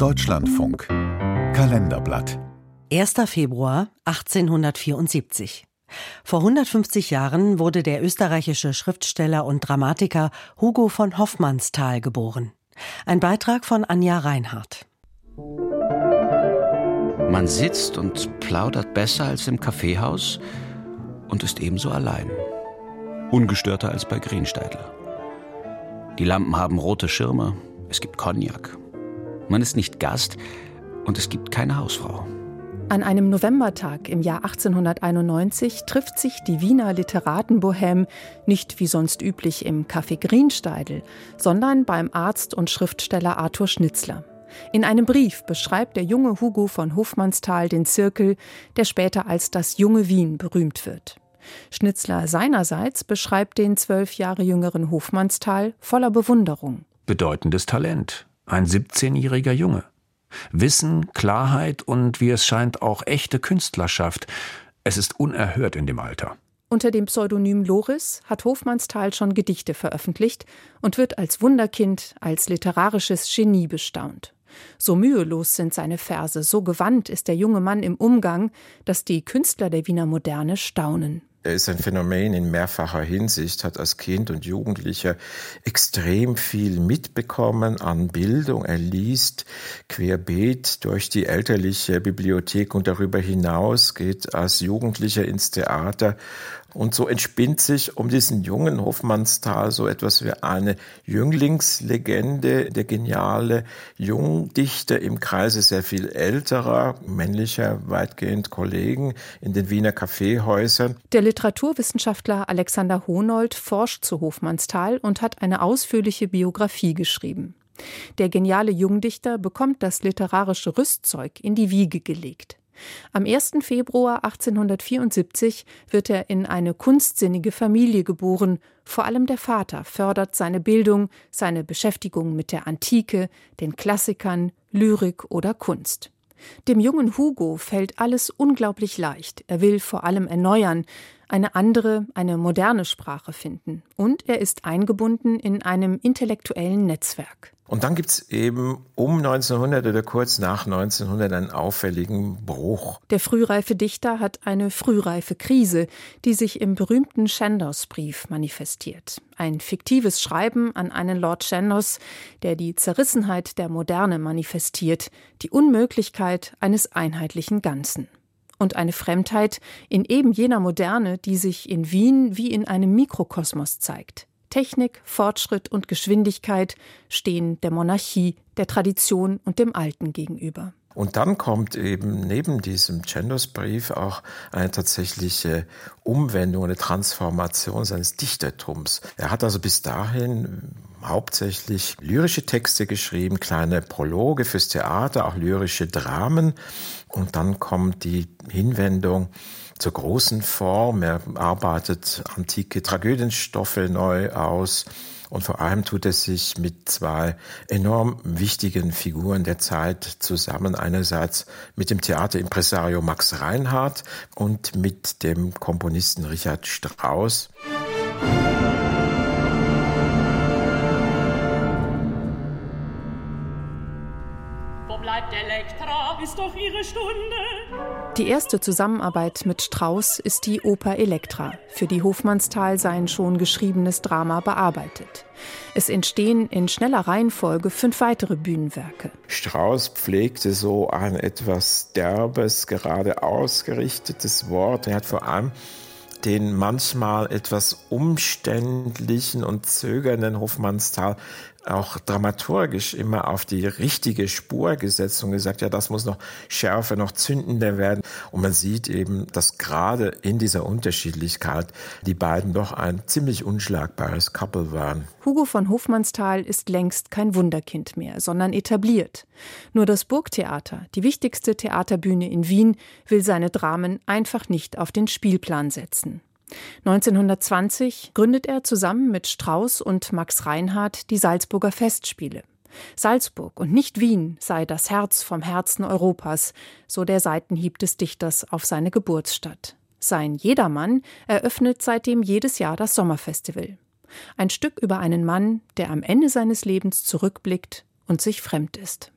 Deutschlandfunk Kalenderblatt 1. Februar 1874. Vor 150 Jahren wurde der österreichische Schriftsteller und Dramatiker Hugo von Hoffmannsthal geboren. Ein Beitrag von Anja Reinhardt. Man sitzt und plaudert besser als im Kaffeehaus und ist ebenso allein. Ungestörter als bei Greensteidler. Die Lampen haben rote Schirme, es gibt Cognac. Man ist nicht Gast und es gibt keine Hausfrau. An einem Novembertag im Jahr 1891 trifft sich die Wiener Literatenbohème nicht wie sonst üblich im Café Greensteidl, sondern beim Arzt und Schriftsteller Arthur Schnitzler. In einem Brief beschreibt der junge Hugo von Hofmannsthal den Zirkel, der später als das junge Wien berühmt wird. Schnitzler seinerseits beschreibt den zwölf Jahre jüngeren Hofmannsthal voller Bewunderung. Bedeutendes Talent, ein 17-jähriger Junge. Wissen, Klarheit und wie es scheint auch echte Künstlerschaft. Es ist unerhört in dem Alter. Unter dem Pseudonym Loris hat Hofmannsthal schon Gedichte veröffentlicht und wird als Wunderkind, als literarisches Genie bestaunt. So mühelos sind seine Verse, so gewandt ist der junge Mann im Umgang, dass die Künstler der Wiener Moderne staunen. Er ist ein Phänomen in mehrfacher Hinsicht, hat als Kind und Jugendlicher extrem viel mitbekommen an Bildung. Er liest querbeet durch die elterliche Bibliothek und darüber hinaus geht als Jugendlicher ins Theater und so entspinnt sich um diesen jungen Hofmannsthal so etwas wie eine Jünglingslegende, der geniale Jungdichter im Kreise sehr viel älterer, männlicher, weitgehend Kollegen in den Wiener Kaffeehäusern. Der Literaturwissenschaftler Alexander Honold forscht zu Hofmannsthal und hat eine ausführliche Biografie geschrieben. Der geniale Jungdichter bekommt das literarische Rüstzeug in die Wiege gelegt. Am 1. Februar 1874 wird er in eine kunstsinnige Familie geboren. Vor allem der Vater fördert seine Bildung, seine Beschäftigung mit der Antike, den Klassikern, Lyrik oder Kunst. Dem jungen Hugo fällt alles unglaublich leicht. Er will vor allem erneuern, eine andere, eine moderne Sprache finden. Und er ist eingebunden in einem intellektuellen Netzwerk. Und dann gibt es eben um 1900 oder kurz nach 1900 einen auffälligen Bruch. Der frühreife Dichter hat eine frühreife Krise, die sich im berühmten Chandos-Brief manifestiert. Ein fiktives Schreiben an einen Lord Chandos, der die Zerrissenheit der Moderne manifestiert, die Unmöglichkeit eines einheitlichen Ganzen und eine Fremdheit in eben jener Moderne, die sich in Wien wie in einem Mikrokosmos zeigt. Technik, Fortschritt und Geschwindigkeit stehen der Monarchie, der Tradition und dem Alten gegenüber. Und dann kommt eben neben diesem Chandos-Brief auch eine tatsächliche Umwendung, eine Transformation seines Dichtertums. Er hat also bis dahin hauptsächlich lyrische Texte geschrieben, kleine Prologe fürs Theater, auch lyrische Dramen. Und dann kommt die Hinwendung zur großen Form. Er arbeitet antike Tragödienstoffe neu aus. Und vor allem tut es sich mit zwei enorm wichtigen Figuren der Zeit zusammen. Einerseits mit dem Theaterimpresario Max Reinhardt und mit dem Komponisten Richard Strauss. Wo Die erste Zusammenarbeit mit Strauss ist die Oper Elektra, für die Hofmannsthal sein schon geschriebenes Drama bearbeitet. Es entstehen in schneller Reihenfolge fünf weitere Bühnenwerke. Strauss pflegte so ein etwas derbes, gerade ausgerichtetes Wort. Er hat vor allem den manchmal etwas umständlichen und zögernden Hofmannsthal auch dramaturgisch immer auf die richtige Spur gesetzt und gesagt, ja, das muss noch schärfer, noch zündender werden. Und man sieht eben, dass gerade in dieser Unterschiedlichkeit die beiden doch ein ziemlich unschlagbares Couple waren. Hugo von Hofmannsthal ist längst kein Wunderkind mehr, sondern etabliert. Nur das Burgtheater, die wichtigste Theaterbühne in Wien, will seine Dramen einfach nicht auf den Spielplan setzen. 1920 gründet er zusammen mit Strauss und Max Reinhardt die Salzburger Festspiele. Salzburg und nicht Wien sei das Herz vom Herzen Europas, so der Seitenhieb des Dichters auf seine Geburtsstadt. Sein Jedermann eröffnet seitdem jedes Jahr das Sommerfestival. Ein Stück über einen Mann, der am Ende seines Lebens zurückblickt und sich fremd ist.